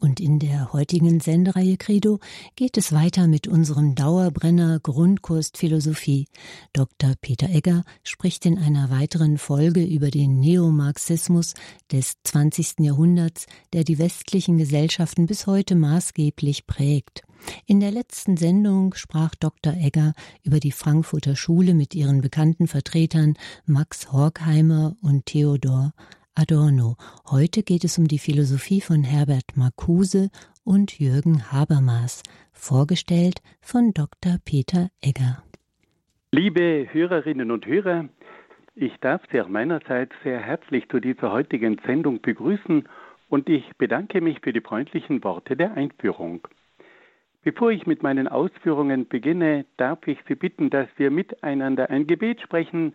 Und in der heutigen Sendereihe Credo geht es weiter mit unserem Dauerbrenner Grundkurs Philosophie. Dr. Peter Egger spricht in einer weiteren Folge über den Neomarxismus des 20. Jahrhunderts, der die westlichen Gesellschaften bis heute maßgeblich prägt. In der letzten Sendung sprach Dr. Egger über die Frankfurter Schule mit ihren bekannten Vertretern Max Horkheimer und Theodor Adorno. Heute geht es um die Philosophie von Herbert Marcuse und Jürgen Habermas, vorgestellt von Dr. Peter Egger. Liebe Hörerinnen und Hörer, ich darf Sie auch meinerseits sehr herzlich zu dieser heutigen Sendung begrüßen und ich bedanke mich für die freundlichen Worte der Einführung. Bevor ich mit meinen Ausführungen beginne, darf ich Sie bitten, dass wir miteinander ein Gebet sprechen,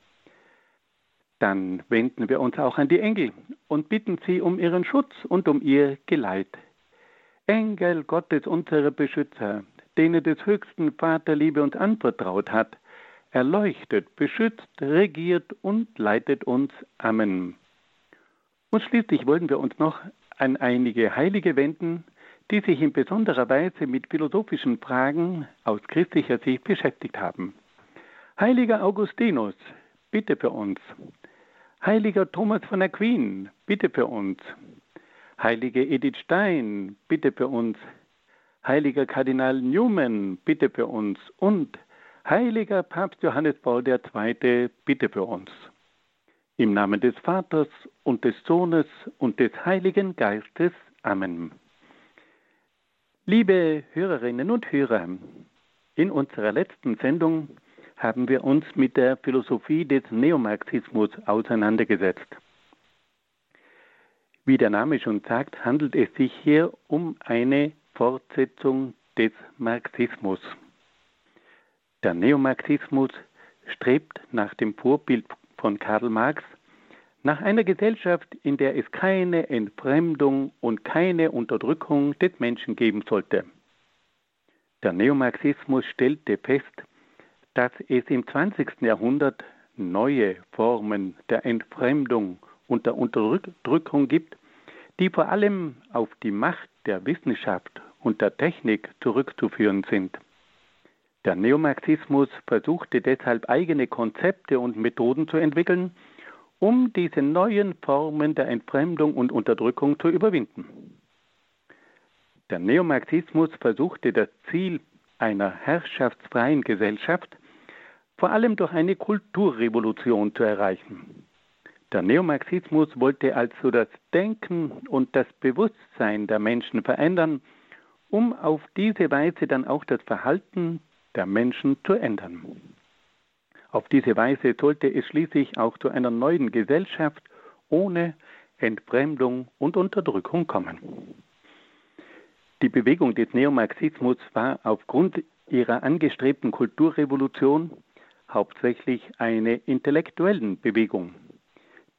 Dann wenden wir uns auch an die Engel und bitten sie um ihren Schutz und um ihr Geleit. Engel Gottes, unsere Beschützer, denen des höchsten Vaterliebe uns anvertraut hat, erleuchtet, beschützt, regiert und leitet uns. Amen. Und schließlich wollen wir uns noch an einige Heilige wenden, die sich in besonderer Weise mit philosophischen Fragen aus christlicher Sicht beschäftigt haben. Heiliger Augustinus, bitte für uns. Heiliger Thomas von Aquin, bitte für uns. Heilige Edith Stein, bitte für uns. Heiliger Kardinal Newman, bitte für uns. Und Heiliger Papst Johannes Paul II, bitte für uns. Im Namen des Vaters und des Sohnes und des Heiligen Geistes. Amen. Liebe Hörerinnen und Hörer, in unserer letzten Sendung haben wir uns mit der Philosophie des Neomarxismus auseinandergesetzt. Wie der Name schon sagt, handelt es sich hier um eine Fortsetzung des Marxismus. Der Neomarxismus strebt nach dem Vorbild von Karl Marx nach einer Gesellschaft, in der es keine Entfremdung und keine Unterdrückung des Menschen geben sollte. Der Neomarxismus stellte fest, dass es im 20. Jahrhundert neue Formen der Entfremdung und der Unterdrückung gibt, die vor allem auf die Macht der Wissenschaft und der Technik zurückzuführen sind. Der Neomarxismus versuchte deshalb eigene Konzepte und Methoden zu entwickeln, um diese neuen Formen der Entfremdung und Unterdrückung zu überwinden. Der Neomarxismus versuchte das Ziel einer herrschaftsfreien Gesellschaft vor allem durch eine Kulturrevolution zu erreichen. Der Neomarxismus wollte also das Denken und das Bewusstsein der Menschen verändern, um auf diese Weise dann auch das Verhalten der Menschen zu ändern. Auf diese Weise sollte es schließlich auch zu einer neuen Gesellschaft ohne Entfremdung und Unterdrückung kommen. Die Bewegung des Neomarxismus war aufgrund ihrer angestrebten Kulturrevolution hauptsächlich eine intellektuellen Bewegung,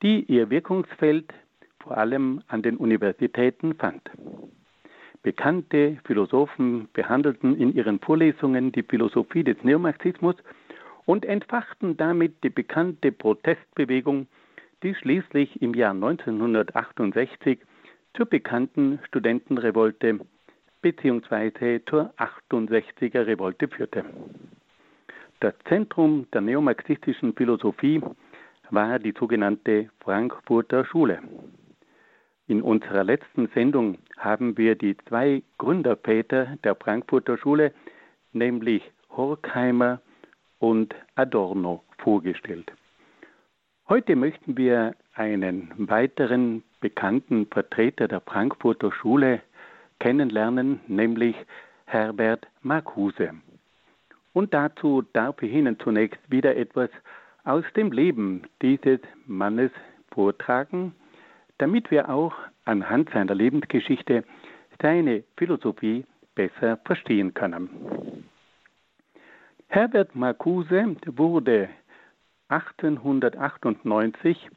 die ihr Wirkungsfeld vor allem an den Universitäten fand. Bekannte Philosophen behandelten in ihren Vorlesungen die Philosophie des Neomarxismus und entfachten damit die bekannte Protestbewegung, die schließlich im Jahr 1968 zur bekannten Studentenrevolte bzw. zur 68er Revolte führte. Das Zentrum der neomarxistischen Philosophie war die sogenannte Frankfurter Schule. In unserer letzten Sendung haben wir die zwei Gründerväter der Frankfurter Schule, nämlich Horkheimer und Adorno, vorgestellt. Heute möchten wir einen weiteren bekannten Vertreter der Frankfurter Schule kennenlernen, nämlich Herbert Marcuse. Und dazu darf ich Ihnen zunächst wieder etwas aus dem Leben dieses Mannes vortragen, damit wir auch anhand seiner Lebensgeschichte seine Philosophie besser verstehen können. Herbert Marcuse wurde 1898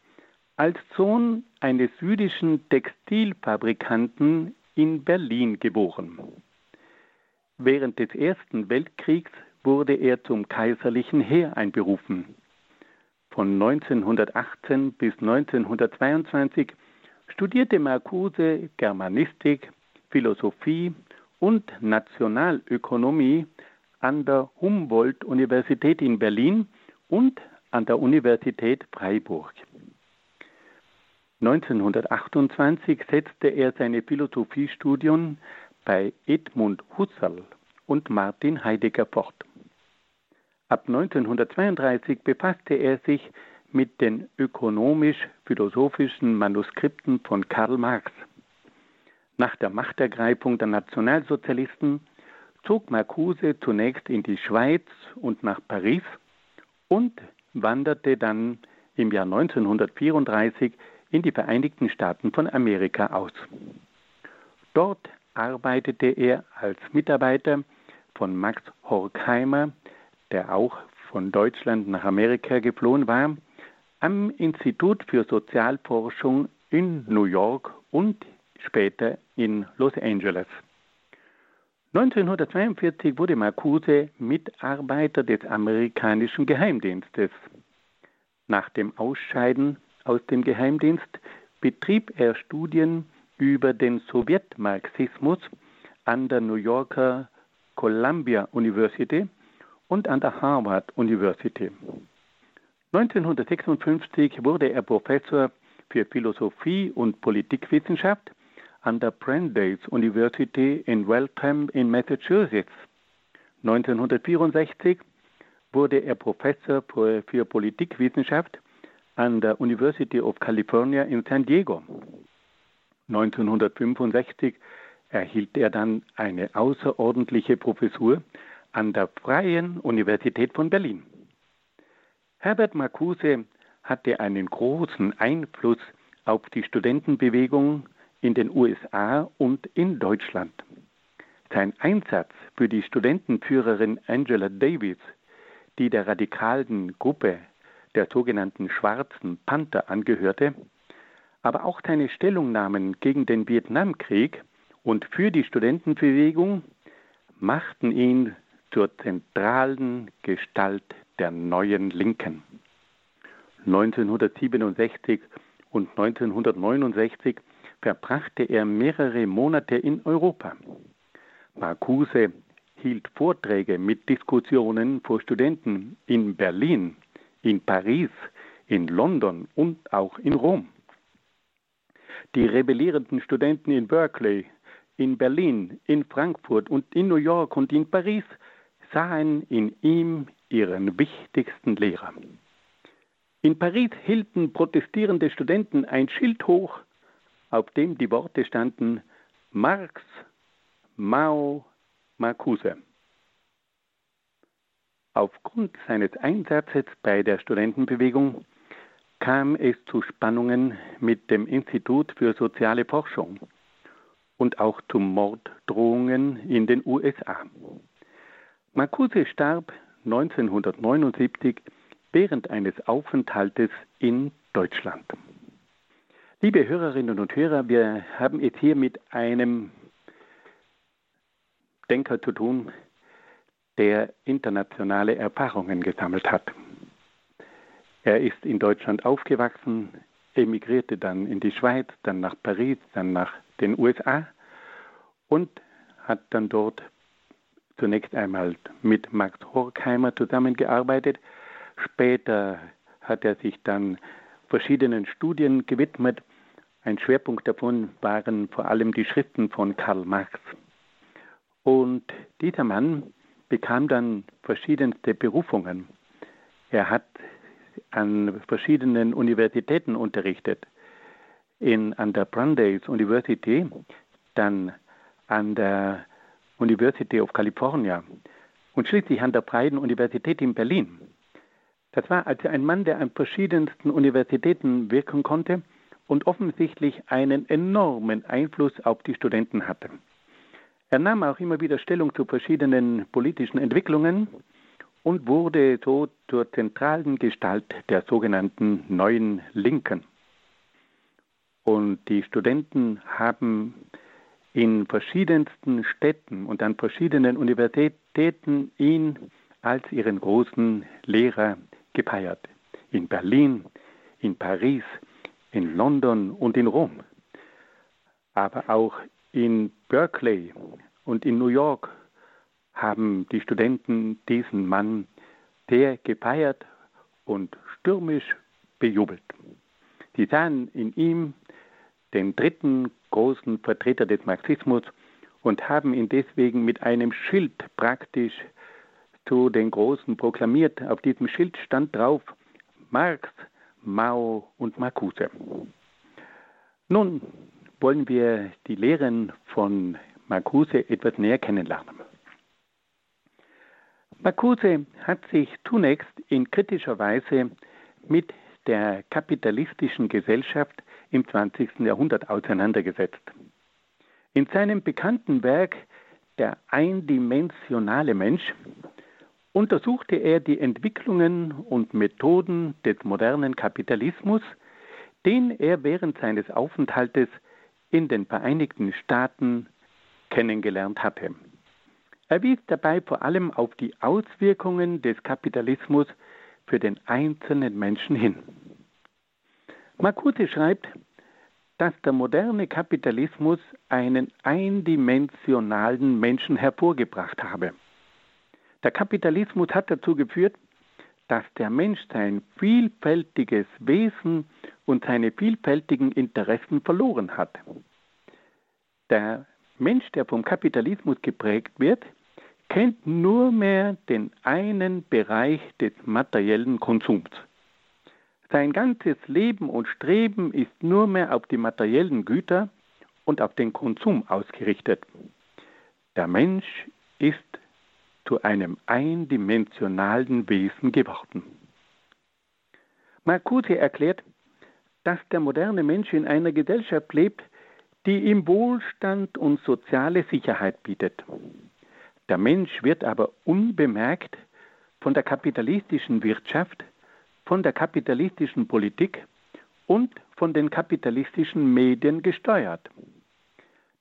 als Sohn eines jüdischen Textilfabrikanten in Berlin geboren. Während des Ersten Weltkriegs wurde er zum kaiserlichen Heer einberufen. Von 1918 bis 1922 studierte Marcuse Germanistik, Philosophie und Nationalökonomie an der Humboldt-Universität in Berlin und an der Universität Freiburg. 1928 setzte er seine Philosophiestudien bei Edmund Husserl und Martin Heidegger fort. Ab 1932 befasste er sich mit den ökonomisch-philosophischen Manuskripten von Karl Marx. Nach der Machtergreifung der Nationalsozialisten zog Marcuse zunächst in die Schweiz und nach Paris und wanderte dann im Jahr 1934 in die Vereinigten Staaten von Amerika aus. Dort arbeitete er als Mitarbeiter von Max Horkheimer, der auch von Deutschland nach Amerika geflohen war, am Institut für Sozialforschung in New York und später in Los Angeles. 1942 wurde Marcuse Mitarbeiter des amerikanischen Geheimdienstes. Nach dem Ausscheiden aus dem Geheimdienst betrieb er Studien über den Sowjetmarxismus an der New Yorker Columbia University und an der Harvard University. 1956 wurde er Professor für Philosophie und Politikwissenschaft an der Brandeis University in Waltham in Massachusetts. 1964 wurde er Professor für Politikwissenschaft an der University of California in San Diego. 1965 erhielt er dann eine außerordentliche Professur an der Freien Universität von Berlin. Herbert Marcuse hatte einen großen Einfluss auf die Studentenbewegung in den USA und in Deutschland. Sein Einsatz für die Studentenführerin Angela Davis, die der radikalen Gruppe der sogenannten Schwarzen Panther angehörte, aber auch seine Stellungnahmen gegen den Vietnamkrieg und für die Studentenbewegung machten ihn zur zentralen Gestalt der neuen Linken. 1967 und 1969 verbrachte er mehrere Monate in Europa. Marcuse hielt Vorträge mit Diskussionen vor Studenten in Berlin, in Paris, in London und auch in Rom. Die rebellierenden Studenten in Berkeley, in Berlin, in Frankfurt und in New York und in Paris sahen in ihm ihren wichtigsten Lehrer. In Paris hielten protestierende Studenten ein Schild hoch, auf dem die Worte standen Marx, Mao, Marcuse. Aufgrund seines Einsatzes bei der Studentenbewegung kam es zu Spannungen mit dem Institut für soziale Forschung und auch zu Morddrohungen in den USA. Marcuse starb 1979 während eines Aufenthaltes in Deutschland. Liebe Hörerinnen und Hörer, wir haben es hier mit einem Denker zu tun, der internationale Erfahrungen gesammelt hat. Er ist in Deutschland aufgewachsen, emigrierte dann in die Schweiz, dann nach Paris, dann nach den USA und hat dann dort zunächst einmal mit Max Horkheimer zusammengearbeitet. Später hat er sich dann verschiedenen Studien gewidmet. Ein Schwerpunkt davon waren vor allem die Schriften von Karl Marx. Und dieser Mann bekam dann verschiedenste Berufungen. Er hat an verschiedenen Universitäten unterrichtet. In, an der Brandeis University, dann an der University of California und schließlich an der Freien Universität in Berlin. Das war also ein Mann, der an verschiedensten Universitäten wirken konnte und offensichtlich einen enormen Einfluss auf die Studenten hatte. Er nahm auch immer wieder Stellung zu verschiedenen politischen Entwicklungen und wurde so zur zentralen Gestalt der sogenannten neuen Linken. Und die Studenten haben in verschiedensten Städten und an verschiedenen Universitäten ihn als ihren großen Lehrer gefeiert. In Berlin, in Paris, in London und in Rom. Aber auch in Berkeley und in New York haben die Studenten diesen Mann sehr gefeiert und stürmisch bejubelt. Sie sahen in ihm den dritten großen Vertreter des Marxismus und haben ihn deswegen mit einem Schild praktisch zu den Großen proklamiert. Auf diesem Schild stand drauf Marx, Mao und Marcuse. Nun wollen wir die Lehren von Marcuse etwas näher kennenlernen. Marcuse hat sich zunächst in kritischer Weise mit der kapitalistischen Gesellschaft im 20. Jahrhundert auseinandergesetzt. In seinem bekannten Werk Der eindimensionale Mensch untersuchte er die Entwicklungen und Methoden des modernen Kapitalismus, den er während seines Aufenthaltes in den Vereinigten Staaten kennengelernt hatte. Er wies dabei vor allem auf die Auswirkungen des Kapitalismus für den einzelnen Menschen hin. Marcuse schreibt, dass der moderne Kapitalismus einen eindimensionalen Menschen hervorgebracht habe. Der Kapitalismus hat dazu geführt, dass der Mensch sein vielfältiges Wesen und seine vielfältigen Interessen verloren hat. Der Mensch, der vom Kapitalismus geprägt wird, kennt nur mehr den einen Bereich des materiellen Konsums. Sein ganzes Leben und Streben ist nur mehr auf die materiellen Güter und auf den Konsum ausgerichtet. Der Mensch ist zu einem eindimensionalen Wesen geworden. Marcuse erklärt, dass der moderne Mensch in einer Gesellschaft lebt, die ihm Wohlstand und soziale Sicherheit bietet. Der Mensch wird aber unbemerkt von der kapitalistischen Wirtschaft, von der kapitalistischen Politik und von den kapitalistischen Medien gesteuert.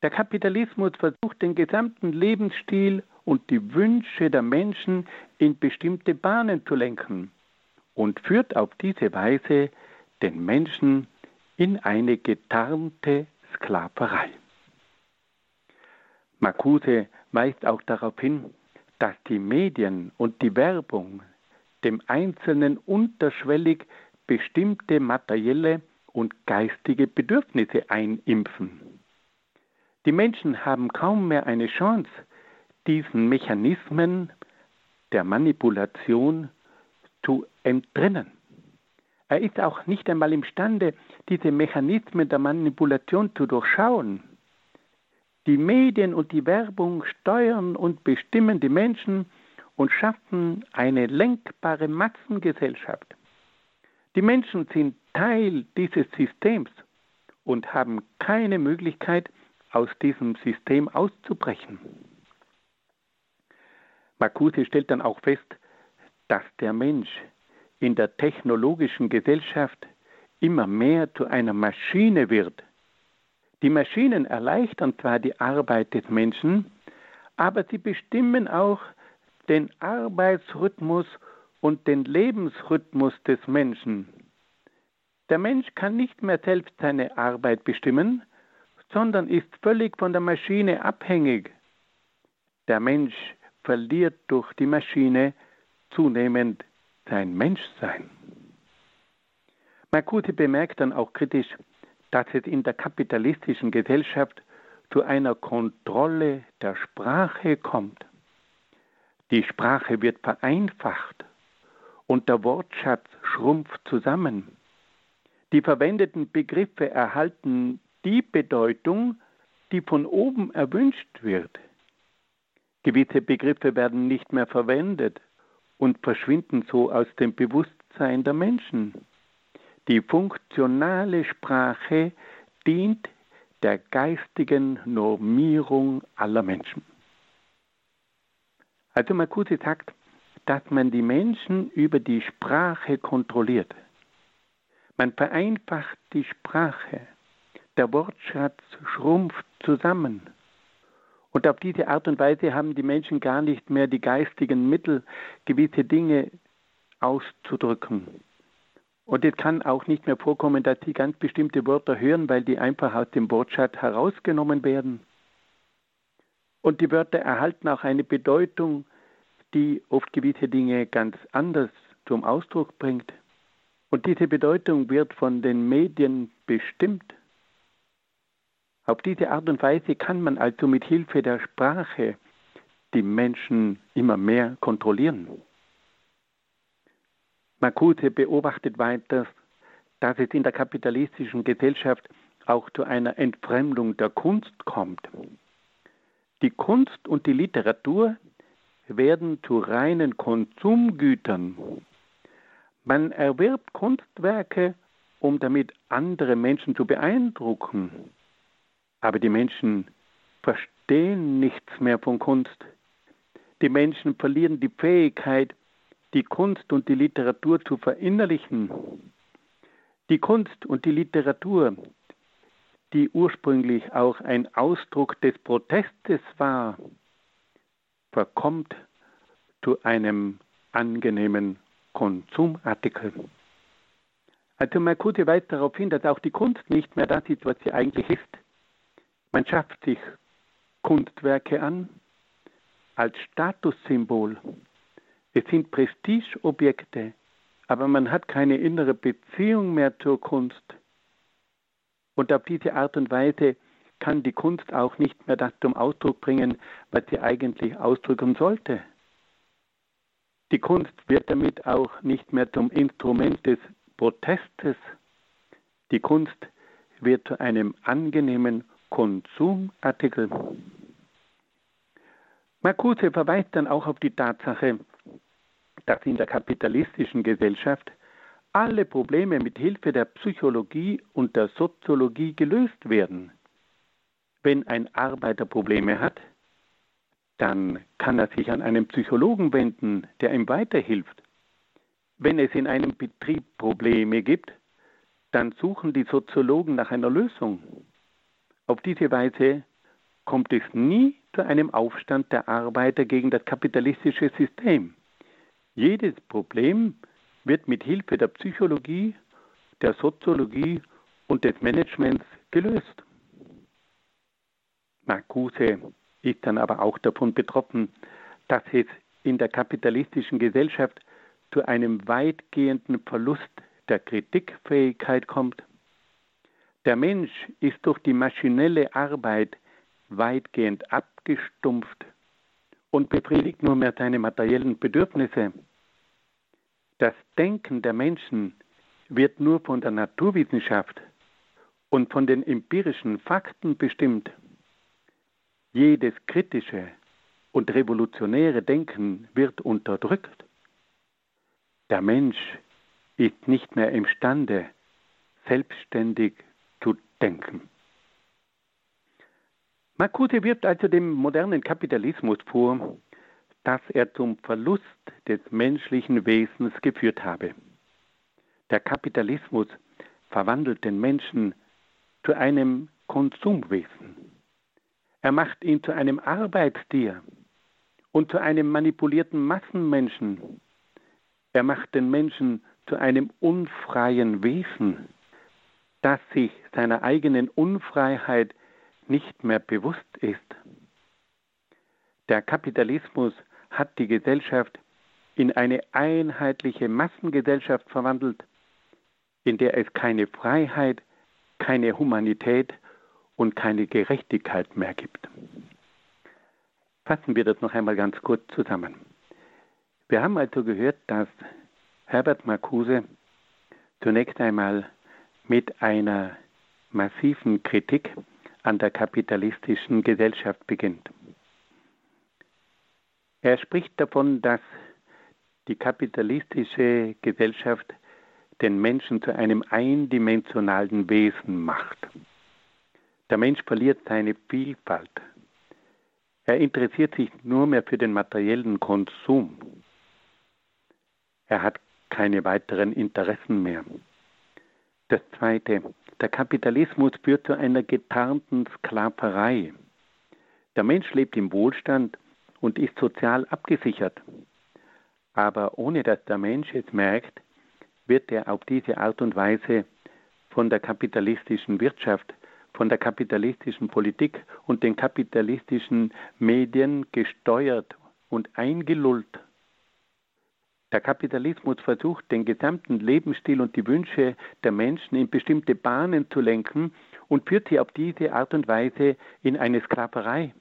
Der Kapitalismus versucht den gesamten Lebensstil und die Wünsche der Menschen in bestimmte Bahnen zu lenken und führt auf diese Weise den Menschen in eine getarnte Sklaverei. Marcuse weist auch darauf hin, dass die Medien und die Werbung dem Einzelnen unterschwellig bestimmte materielle und geistige Bedürfnisse einimpfen. Die Menschen haben kaum mehr eine Chance, diesen Mechanismen der Manipulation zu entrinnen. Er ist auch nicht einmal imstande, diese Mechanismen der Manipulation zu durchschauen. Die Medien und die Werbung steuern und bestimmen die Menschen und schaffen eine lenkbare Massengesellschaft. Die Menschen sind Teil dieses Systems und haben keine Möglichkeit, aus diesem System auszubrechen. Marcuse stellt dann auch fest, dass der Mensch in der technologischen Gesellschaft immer mehr zu einer Maschine wird. Die Maschinen erleichtern zwar die Arbeit des Menschen, aber sie bestimmen auch den Arbeitsrhythmus und den Lebensrhythmus des Menschen. Der Mensch kann nicht mehr selbst seine Arbeit bestimmen, sondern ist völlig von der Maschine abhängig. Der Mensch verliert durch die Maschine zunehmend sein Menschsein. Marcuse bemerkt dann auch kritisch, dass es in der kapitalistischen Gesellschaft zu einer Kontrolle der Sprache kommt. Die Sprache wird vereinfacht und der Wortschatz schrumpft zusammen. Die verwendeten Begriffe erhalten die Bedeutung, die von oben erwünscht wird. Gewisse Begriffe werden nicht mehr verwendet und verschwinden so aus dem Bewusstsein der Menschen. Die funktionale Sprache dient der geistigen Normierung aller Menschen. Also Marcuse sagt, dass man die Menschen über die Sprache kontrolliert. Man vereinfacht die Sprache. Der Wortschatz schrumpft zusammen. Und auf diese Art und Weise haben die Menschen gar nicht mehr die geistigen Mittel, gewisse Dinge auszudrücken. Und es kann auch nicht mehr vorkommen, dass sie ganz bestimmte Wörter hören, weil die einfach aus dem Wortschatz herausgenommen werden. Und die Wörter erhalten auch eine Bedeutung, die oft gewisse Dinge ganz anders zum Ausdruck bringt. Und diese Bedeutung wird von den Medien bestimmt. Auf diese Art und Weise kann man also mit Hilfe der Sprache die Menschen immer mehr kontrollieren. Marcuse beobachtet weiter, dass es in der kapitalistischen Gesellschaft auch zu einer Entfremdung der Kunst kommt. Die Kunst und die Literatur werden zu reinen Konsumgütern. Man erwirbt Kunstwerke, um damit andere Menschen zu beeindrucken. Aber die Menschen verstehen nichts mehr von Kunst. Die Menschen verlieren die Fähigkeit, die Kunst und die Literatur zu verinnerlichen. Die Kunst und die Literatur, die ursprünglich auch ein Ausdruck des Protestes war, verkommt zu einem angenehmen Konsumartikel. Also Marcuse weist darauf hin, dass auch die Kunst nicht mehr das ist, was sie eigentlich ist. Man schafft sich Kunstwerke an als Statussymbol. Es sind Prestigeobjekte, aber man hat keine innere Beziehung mehr zur Kunst. Und auf diese Art und Weise kann die Kunst auch nicht mehr das zum Ausdruck bringen, was sie eigentlich ausdrücken sollte. Die Kunst wird damit auch nicht mehr zum Instrument des Protestes. Die Kunst wird zu einem angenehmen Konsumartikel. Marcuse verweist dann auch auf die Tatsache, dass in der kapitalistischen Gesellschaft alle Probleme mit Hilfe der Psychologie und der Soziologie gelöst werden. Wenn ein Arbeiter Probleme hat, dann kann er sich an einen Psychologen wenden, der ihm weiterhilft. Wenn es in einem Betrieb Probleme gibt, dann suchen die Soziologen nach einer Lösung. Auf diese Weise kommt es nie zu einem Aufstand der Arbeiter gegen das kapitalistische System. Jedes Problem wird mit Hilfe der Psychologie, der Soziologie und des Managements gelöst. Marcuse ist dann aber auch davon betroffen, dass es in der kapitalistischen Gesellschaft zu einem weitgehenden Verlust der Kritikfähigkeit kommt. Der Mensch ist durch die maschinelle Arbeit weitgehend abgestumpft und befriedigt nur mehr seine materiellen Bedürfnisse. Das Denken der Menschen wird nur von der Naturwissenschaft und von den empirischen Fakten bestimmt. Jedes kritische und revolutionäre Denken wird unterdrückt. Der Mensch ist nicht mehr imstande, selbstständig zu denken. Marcuse wirft also dem modernen Kapitalismus vor, dass er zum Verlust des menschlichen Wesens geführt habe. Der Kapitalismus verwandelt den Menschen zu einem Konsumwesen. Er macht ihn zu einem Arbeitstier und zu einem manipulierten Massenmenschen. Er macht den Menschen zu einem unfreien Wesen das sich seiner eigenen Unfreiheit nicht mehr bewusst ist. Der Kapitalismus hat die Gesellschaft in eine einheitliche Massengesellschaft verwandelt, in der es keine Freiheit, keine Humanität und keine Gerechtigkeit mehr gibt. Fassen wir das noch einmal ganz kurz zusammen. Wir haben also gehört, dass Herbert Marcuse zunächst einmal mit einer massiven Kritik an der kapitalistischen Gesellschaft beginnt. Er spricht davon, dass die kapitalistische Gesellschaft den Menschen zu einem eindimensionalen Wesen macht. Der Mensch verliert seine Vielfalt. Er interessiert sich nur mehr für den materiellen Konsum. Er hat keine weiteren Interessen mehr. Das Zweite, der Kapitalismus führt zu einer getarnten Sklaverei. Der Mensch lebt im Wohlstand und ist sozial abgesichert. Aber ohne dass der Mensch es merkt, wird er auf diese Art und Weise von der kapitalistischen Wirtschaft, von der kapitalistischen Politik und den kapitalistischen Medien gesteuert und eingelullt. Der Kapitalismus versucht, den gesamten Lebensstil und die Wünsche der Menschen in bestimmte Bahnen zu lenken und führt sie auf diese Art und Weise in eine Sklaverei.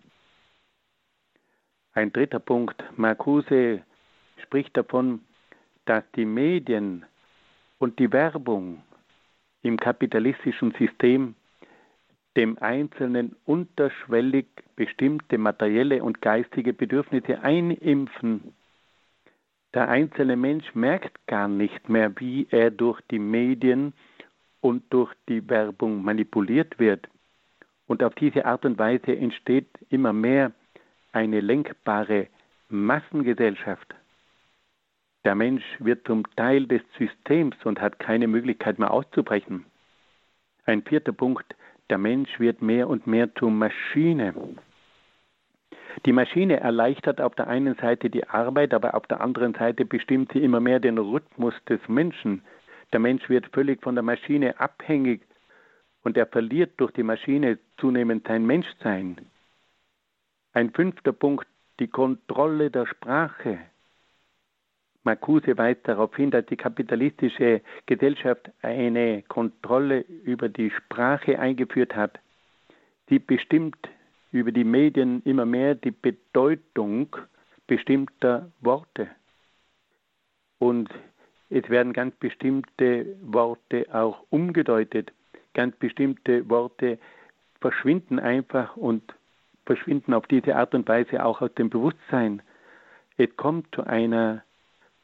Ein dritter Punkt. Marcuse spricht davon, dass die Medien und die Werbung im kapitalistischen System dem Einzelnen unterschwellig bestimmte materielle und geistige Bedürfnisse einimpfen. Der einzelne Mensch merkt gar nicht mehr, wie er durch die Medien und durch die Werbung manipuliert wird. Und auf diese Art und Weise entsteht immer mehr eine lenkbare Massengesellschaft. Der Mensch wird zum Teil des Systems und hat keine Möglichkeit mehr auszubrechen. Ein vierter Punkt, der Mensch wird mehr und mehr zur Maschine. Die Maschine erleichtert auf der einen Seite die Arbeit, aber auf der anderen Seite bestimmt sie immer mehr den Rhythmus des Menschen. Der Mensch wird völlig von der Maschine abhängig und er verliert durch die Maschine zunehmend sein Menschsein. Ein fünfter Punkt, die Kontrolle der Sprache. Marcuse weist darauf hin, dass die kapitalistische Gesellschaft eine Kontrolle über die Sprache eingeführt hat. Sie bestimmt über die Medien immer mehr die Bedeutung bestimmter Worte. Und es werden ganz bestimmte Worte auch umgedeutet. Ganz bestimmte Worte verschwinden einfach und verschwinden auf diese Art und Weise auch aus dem Bewusstsein. Es kommt zu einer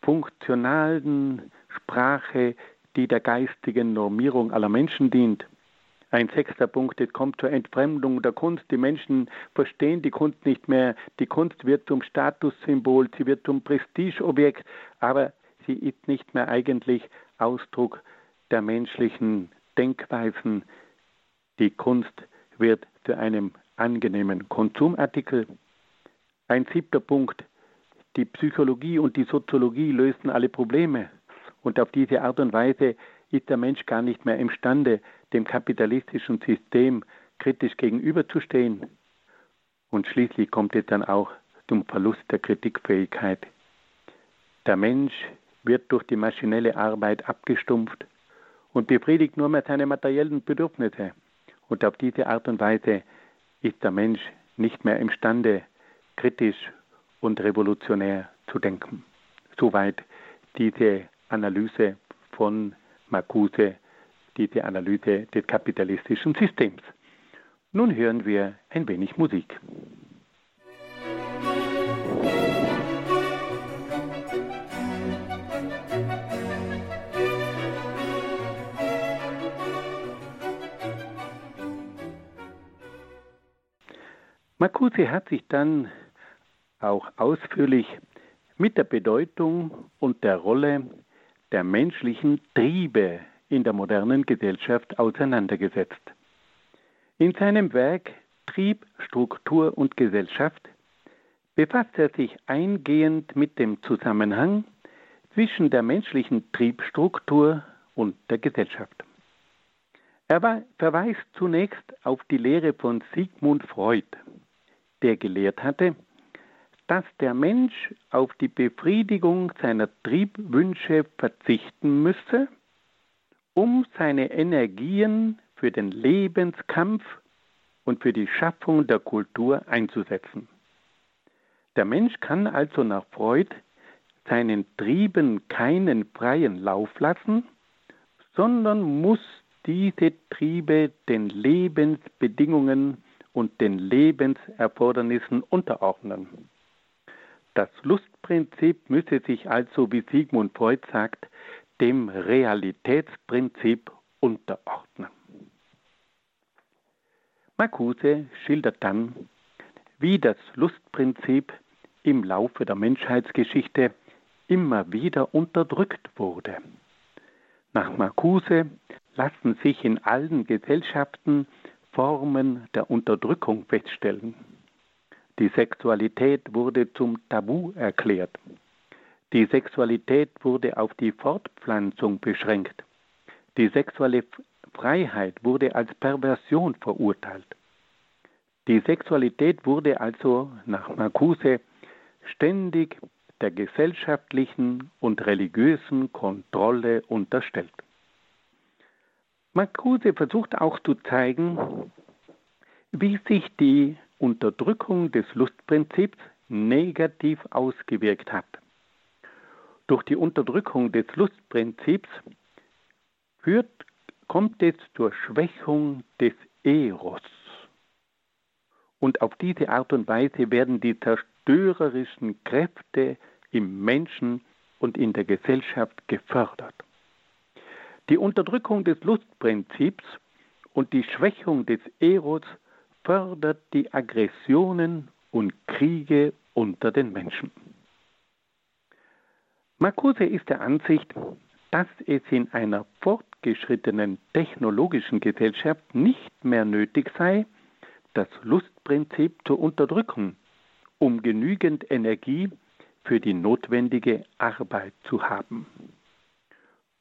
funktionalen Sprache, die der geistigen Normierung aller Menschen dient. Ein sechster Punkt, es kommt zur Entfremdung der Kunst. Die Menschen verstehen die Kunst nicht mehr. Die Kunst wird zum Statussymbol, sie wird zum Prestigeobjekt, aber sie ist nicht mehr eigentlich Ausdruck der menschlichen Denkweisen. Die Kunst wird zu einem angenehmen Konsumartikel. Ein siebter Punkt, die Psychologie und die Soziologie lösen alle Probleme. Und auf diese Art und Weise ist der Mensch gar nicht mehr imstande, dem kapitalistischen System kritisch gegenüberzustehen. Und schließlich kommt es dann auch zum Verlust der Kritikfähigkeit. Der Mensch wird durch die maschinelle Arbeit abgestumpft und befriedigt nur mehr seine materiellen Bedürfnisse. Und auf diese Art und Weise ist der Mensch nicht mehr imstande, kritisch und revolutionär zu denken. Soweit diese Analyse von Marcuse, diese Analyse des kapitalistischen Systems. Nun hören wir ein wenig Musik. Marcuse hat sich dann auch ausführlich mit der Bedeutung und der Rolle der menschlichen Triebe in der modernen Gesellschaft auseinandergesetzt. In seinem Werk Trieb, Struktur und Gesellschaft befasst er sich eingehend mit dem Zusammenhang zwischen der menschlichen Triebstruktur und der Gesellschaft. Er verweist zunächst auf die Lehre von Sigmund Freud, der gelehrt hatte, dass der Mensch auf die Befriedigung seiner Triebwünsche verzichten müsse, um seine Energien für den Lebenskampf und für die Schaffung der Kultur einzusetzen. Der Mensch kann also nach Freud seinen Trieben keinen freien Lauf lassen, sondern muss diese Triebe den Lebensbedingungen und den Lebenserfordernissen unterordnen. Das Lustprinzip müsse sich also, wie Sigmund Freud sagt, dem Realitätsprinzip unterordnen. Marcuse schildert dann, wie das Lustprinzip im Laufe der Menschheitsgeschichte immer wieder unterdrückt wurde. Nach Marcuse lassen sich in allen Gesellschaften Formen der Unterdrückung feststellen. Die Sexualität wurde zum Tabu erklärt. Die Sexualität wurde auf die Fortpflanzung beschränkt. Die sexuelle Freiheit wurde als Perversion verurteilt. Die Sexualität wurde also nach Marcuse ständig der gesellschaftlichen und religiösen Kontrolle unterstellt. Marcuse versucht auch zu zeigen, wie sich die Unterdrückung des Lustprinzips negativ ausgewirkt hat. Durch die Unterdrückung des Lustprinzips führt, kommt es zur Schwächung des Eros. Und auf diese Art und Weise werden die zerstörerischen Kräfte im Menschen und in der Gesellschaft gefördert. Die Unterdrückung des Lustprinzips und die Schwächung des Eros fördert die Aggressionen und Kriege unter den Menschen. Marcuse ist der Ansicht, dass es in einer fortgeschrittenen technologischen Gesellschaft nicht mehr nötig sei, das Lustprinzip zu unterdrücken, um genügend Energie für die notwendige Arbeit zu haben.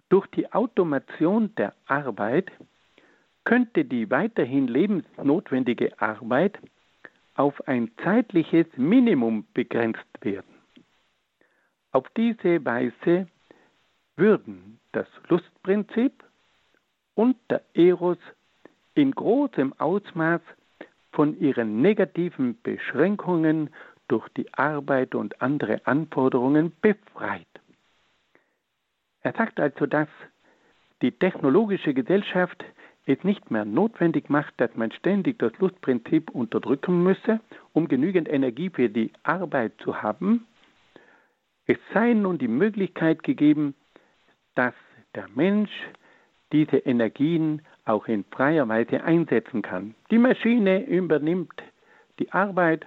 Durch die Automation der Arbeit könnte die weiterhin lebensnotwendige Arbeit auf ein zeitliches Minimum begrenzt werden. Auf diese Weise würden das Lustprinzip und der Eros in großem Ausmaß von ihren negativen Beschränkungen durch die Arbeit und andere Anforderungen befreit. Er sagt also, dass die technologische Gesellschaft es nicht mehr notwendig macht, dass man ständig das Lustprinzip unterdrücken müsse, um genügend Energie für die Arbeit zu haben. Es sei nun die Möglichkeit gegeben, dass der Mensch diese Energien auch in freier Weise einsetzen kann. Die Maschine übernimmt die Arbeit,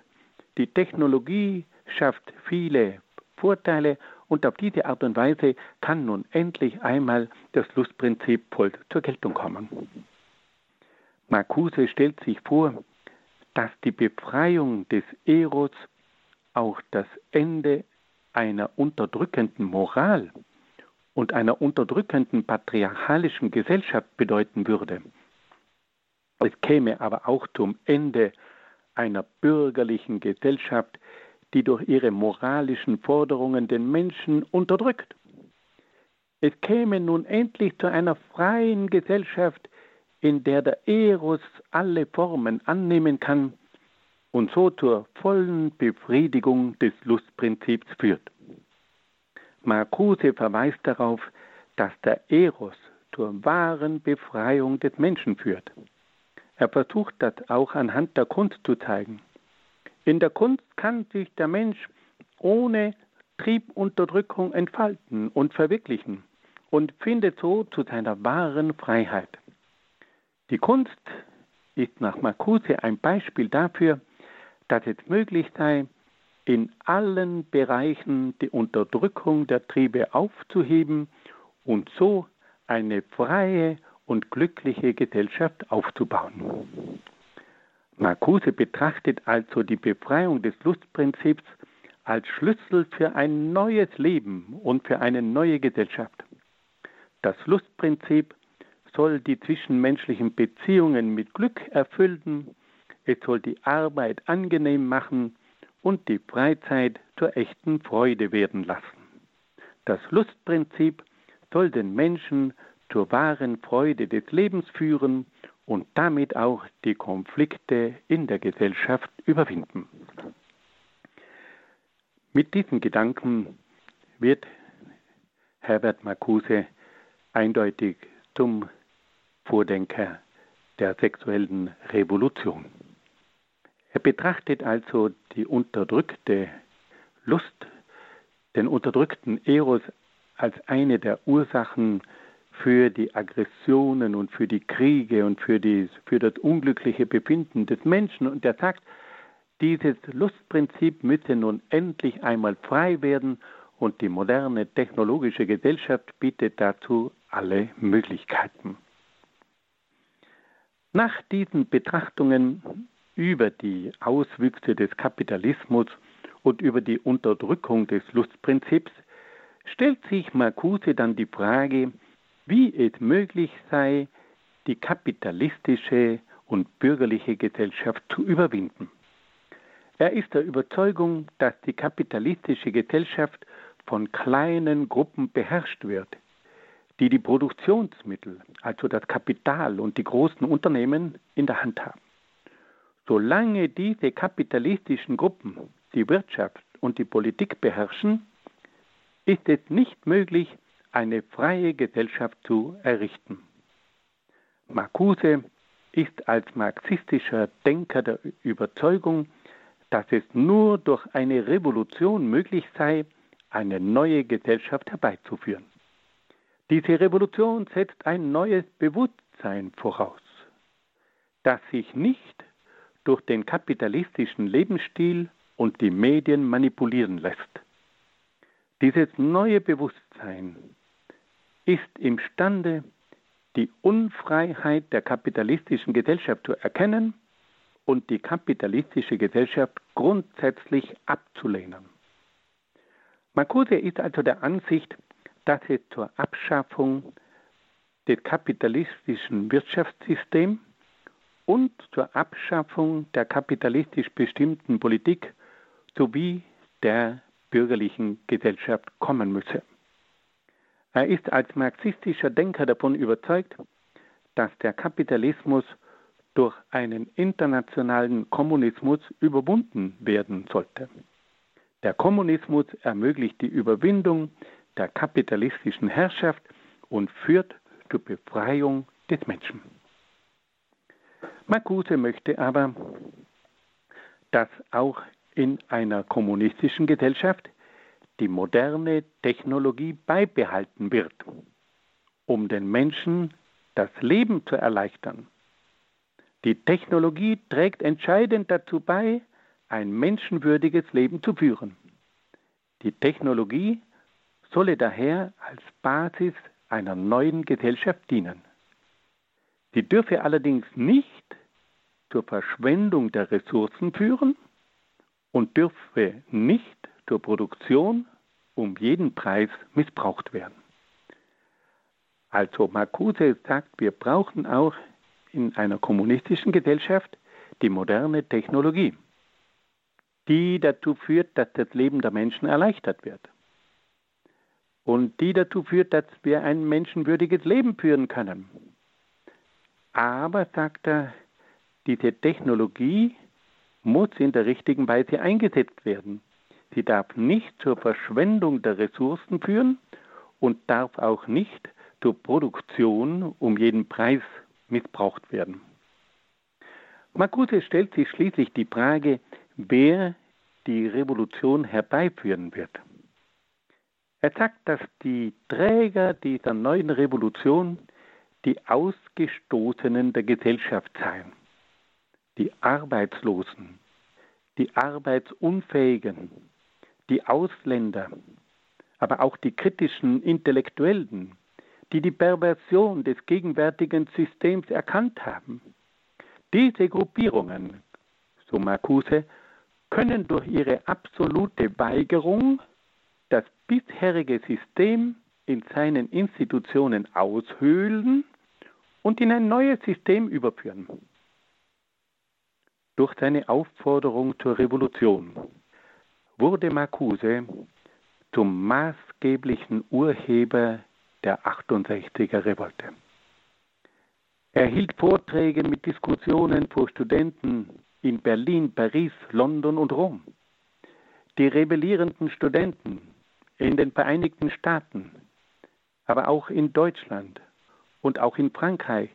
die Technologie schafft viele Vorteile und auf diese Art und Weise kann nun endlich einmal das Lustprinzip voll zur Geltung kommen. Marcuse stellt sich vor, dass die Befreiung des Eros auch das Ende einer unterdrückenden Moral und einer unterdrückenden patriarchalischen Gesellschaft bedeuten würde. Es käme aber auch zum Ende einer bürgerlichen Gesellschaft, die durch ihre moralischen Forderungen den Menschen unterdrückt. Es käme nun endlich zu einer freien Gesellschaft, in der der Eros alle Formen annehmen kann und so zur vollen Befriedigung des Lustprinzips führt. Marcuse verweist darauf, dass der Eros zur wahren Befreiung des Menschen führt. Er versucht das auch anhand der Kunst zu zeigen. In der Kunst kann sich der Mensch ohne Triebunterdrückung entfalten und verwirklichen und findet so zu seiner wahren Freiheit. Die Kunst ist nach Marcuse ein Beispiel dafür, dass es möglich sei, in allen Bereichen die Unterdrückung der Triebe aufzuheben und so eine freie und glückliche Gesellschaft aufzubauen. Marcuse betrachtet also die Befreiung des Lustprinzips als Schlüssel für ein neues Leben und für eine neue Gesellschaft. Das Lustprinzip soll die zwischenmenschlichen Beziehungen mit Glück erfüllen, es soll die Arbeit angenehm machen und die Freizeit zur echten Freude werden lassen. Das Lustprinzip soll den Menschen zur wahren Freude des Lebens führen und damit auch die Konflikte in der Gesellschaft überwinden. Mit diesen Gedanken wird Herbert Marcuse eindeutig zum Vordenker der sexuellen Revolution. Er betrachtet also die unterdrückte Lust, den unterdrückten Eros als eine der Ursachen für die Aggressionen und für die Kriege und für, die, für das unglückliche Befinden des Menschen. Und er sagt, dieses Lustprinzip müsse nun endlich einmal frei werden und die moderne technologische Gesellschaft bietet dazu alle Möglichkeiten. Nach diesen Betrachtungen über die Auswüchse des Kapitalismus und über die Unterdrückung des Lustprinzips stellt sich Marcuse dann die Frage, wie es möglich sei, die kapitalistische und bürgerliche Gesellschaft zu überwinden. Er ist der Überzeugung, dass die kapitalistische Gesellschaft von kleinen Gruppen beherrscht wird, die die Produktionsmittel, also das Kapital und die großen Unternehmen in der Hand haben. Solange diese kapitalistischen Gruppen die Wirtschaft und die Politik beherrschen, ist es nicht möglich, eine freie Gesellschaft zu errichten. Marcuse ist als marxistischer Denker der Überzeugung, dass es nur durch eine Revolution möglich sei, eine neue Gesellschaft herbeizuführen. Diese Revolution setzt ein neues Bewusstsein voraus, das sich nicht durch den kapitalistischen Lebensstil und die Medien manipulieren lässt. Dieses neue Bewusstsein ist imstande, die Unfreiheit der kapitalistischen Gesellschaft zu erkennen und die kapitalistische Gesellschaft grundsätzlich abzulehnen. Marcuse ist also der Ansicht, dass es zur Abschaffung des kapitalistischen Wirtschaftssystems und zur Abschaffung der kapitalistisch bestimmten Politik sowie der bürgerlichen Gesellschaft kommen müsse. Er ist als marxistischer Denker davon überzeugt, dass der Kapitalismus durch einen internationalen Kommunismus überwunden werden sollte. Der Kommunismus ermöglicht die Überwindung der kapitalistischen Herrschaft und führt zur Befreiung des Menschen. Marcuse möchte aber, dass auch in einer kommunistischen Gesellschaft die moderne Technologie beibehalten wird, um den Menschen das Leben zu erleichtern. Die Technologie trägt entscheidend dazu bei, ein menschenwürdiges Leben zu führen. Die Technologie solle daher als Basis einer neuen Gesellschaft dienen. Sie dürfe allerdings nicht zur Verschwendung der Ressourcen führen und dürfe nicht zur Produktion um jeden Preis missbraucht werden. Also Marcuse sagt, wir brauchen auch in einer kommunistischen Gesellschaft die moderne Technologie die dazu führt, dass das Leben der Menschen erleichtert wird. Und die dazu führt, dass wir ein menschenwürdiges Leben führen können. Aber, sagt er, diese Technologie muss in der richtigen Weise eingesetzt werden. Sie darf nicht zur Verschwendung der Ressourcen führen und darf auch nicht zur Produktion um jeden Preis missbraucht werden. Marcuse stellt sich schließlich die Frage, wer die Revolution herbeiführen wird. Er sagt, dass die Träger dieser neuen Revolution die Ausgestoßenen der Gesellschaft seien, die Arbeitslosen, die Arbeitsunfähigen, die Ausländer, aber auch die kritischen Intellektuellen, die die Perversion des gegenwärtigen Systems erkannt haben. Diese Gruppierungen, so Marcuse, können durch ihre absolute Weigerung das bisherige System in seinen Institutionen aushöhlen und in ein neues System überführen. Durch seine Aufforderung zur Revolution wurde Marcuse zum maßgeblichen Urheber der 68er Revolte. Er hielt Vorträge mit Diskussionen vor Studenten in Berlin, Paris, London und Rom. Die rebellierenden Studenten in den Vereinigten Staaten, aber auch in Deutschland und auch in Frankreich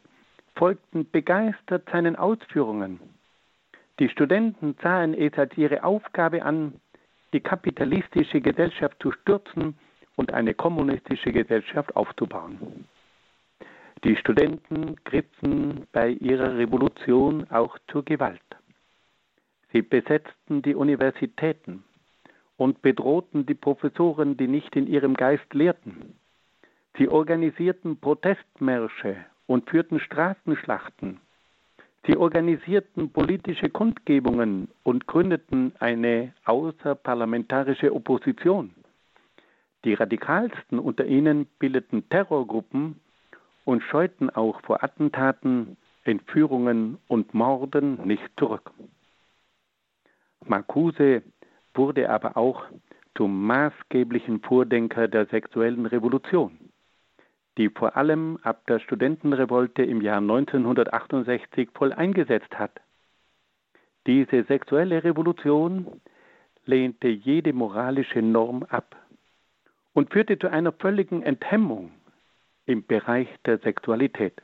folgten begeistert seinen Ausführungen. Die Studenten sahen es als ihre Aufgabe an, die kapitalistische Gesellschaft zu stürzen und eine kommunistische Gesellschaft aufzubauen. Die Studenten griffen bei ihrer Revolution auch zur Gewalt. Sie besetzten die Universitäten und bedrohten die Professoren, die nicht in ihrem Geist lehrten. Sie organisierten Protestmärsche und führten Straßenschlachten. Sie organisierten politische Kundgebungen und gründeten eine außerparlamentarische Opposition. Die radikalsten unter ihnen bildeten Terrorgruppen und scheuten auch vor Attentaten, Entführungen und Morden nicht zurück. Marcuse wurde aber auch zum maßgeblichen Vordenker der sexuellen Revolution die vor allem ab der Studentenrevolte im Jahr 1968 voll eingesetzt hat. Diese sexuelle Revolution lehnte jede moralische Norm ab und führte zu einer völligen Enthemmung im Bereich der Sexualität.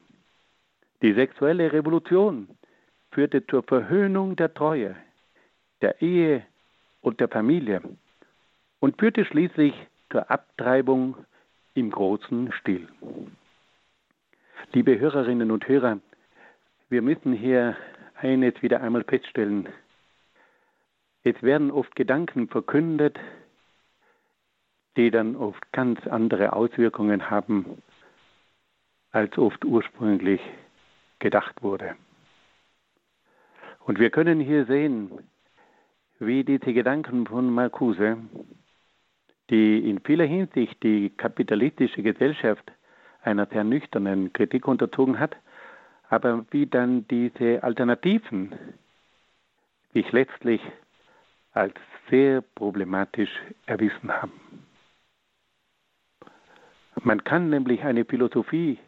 Die sexuelle Revolution führte zur Verhöhnung der Treue, der Ehe und der Familie und führte schließlich zur Abtreibung im großen Stil. Liebe Hörerinnen und Hörer, wir müssen hier eines wieder einmal feststellen. Es werden oft Gedanken verkündet, die dann oft ganz andere Auswirkungen haben, als oft ursprünglich gedacht wurde. Und wir können hier sehen, wie diese Gedanken von Marcuse die in vieler Hinsicht die kapitalistische Gesellschaft einer sehr nüchternen Kritik unterzogen hat, aber wie dann diese Alternativen sich letztlich als sehr problematisch erwiesen haben. Man kann nämlich eine Philosophie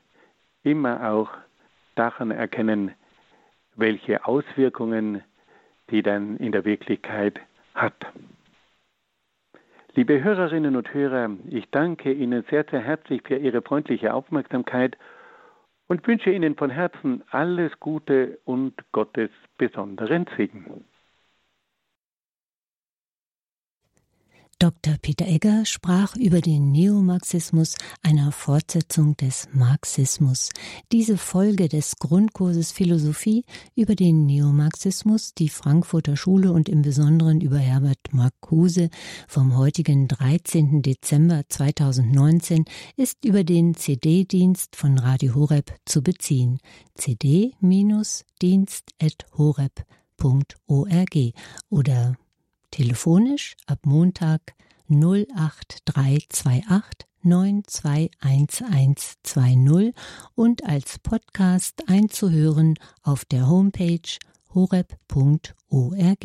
immer auch daran erkennen, welche Auswirkungen sie dann in der Wirklichkeit hat. Liebe Hörerinnen und Hörer, ich danke Ihnen sehr, sehr herzlich für Ihre freundliche Aufmerksamkeit und wünsche Ihnen von Herzen alles Gute und Gottes besonderen Segen. Dr. Peter Egger sprach über den Neomarxismus, einer Fortsetzung des Marxismus. Diese Folge des Grundkurses Philosophie über den Neomarxismus, die Frankfurter Schule und im Besonderen über Herbert Marcuse vom heutigen 13. Dezember 2019 ist über den CD-Dienst von Radio Horeb zu beziehen. cd-dienst.horeb.org oder telefonisch ab Montag 08328 921120 und als Podcast einzuhören auf der Homepage horeb.org.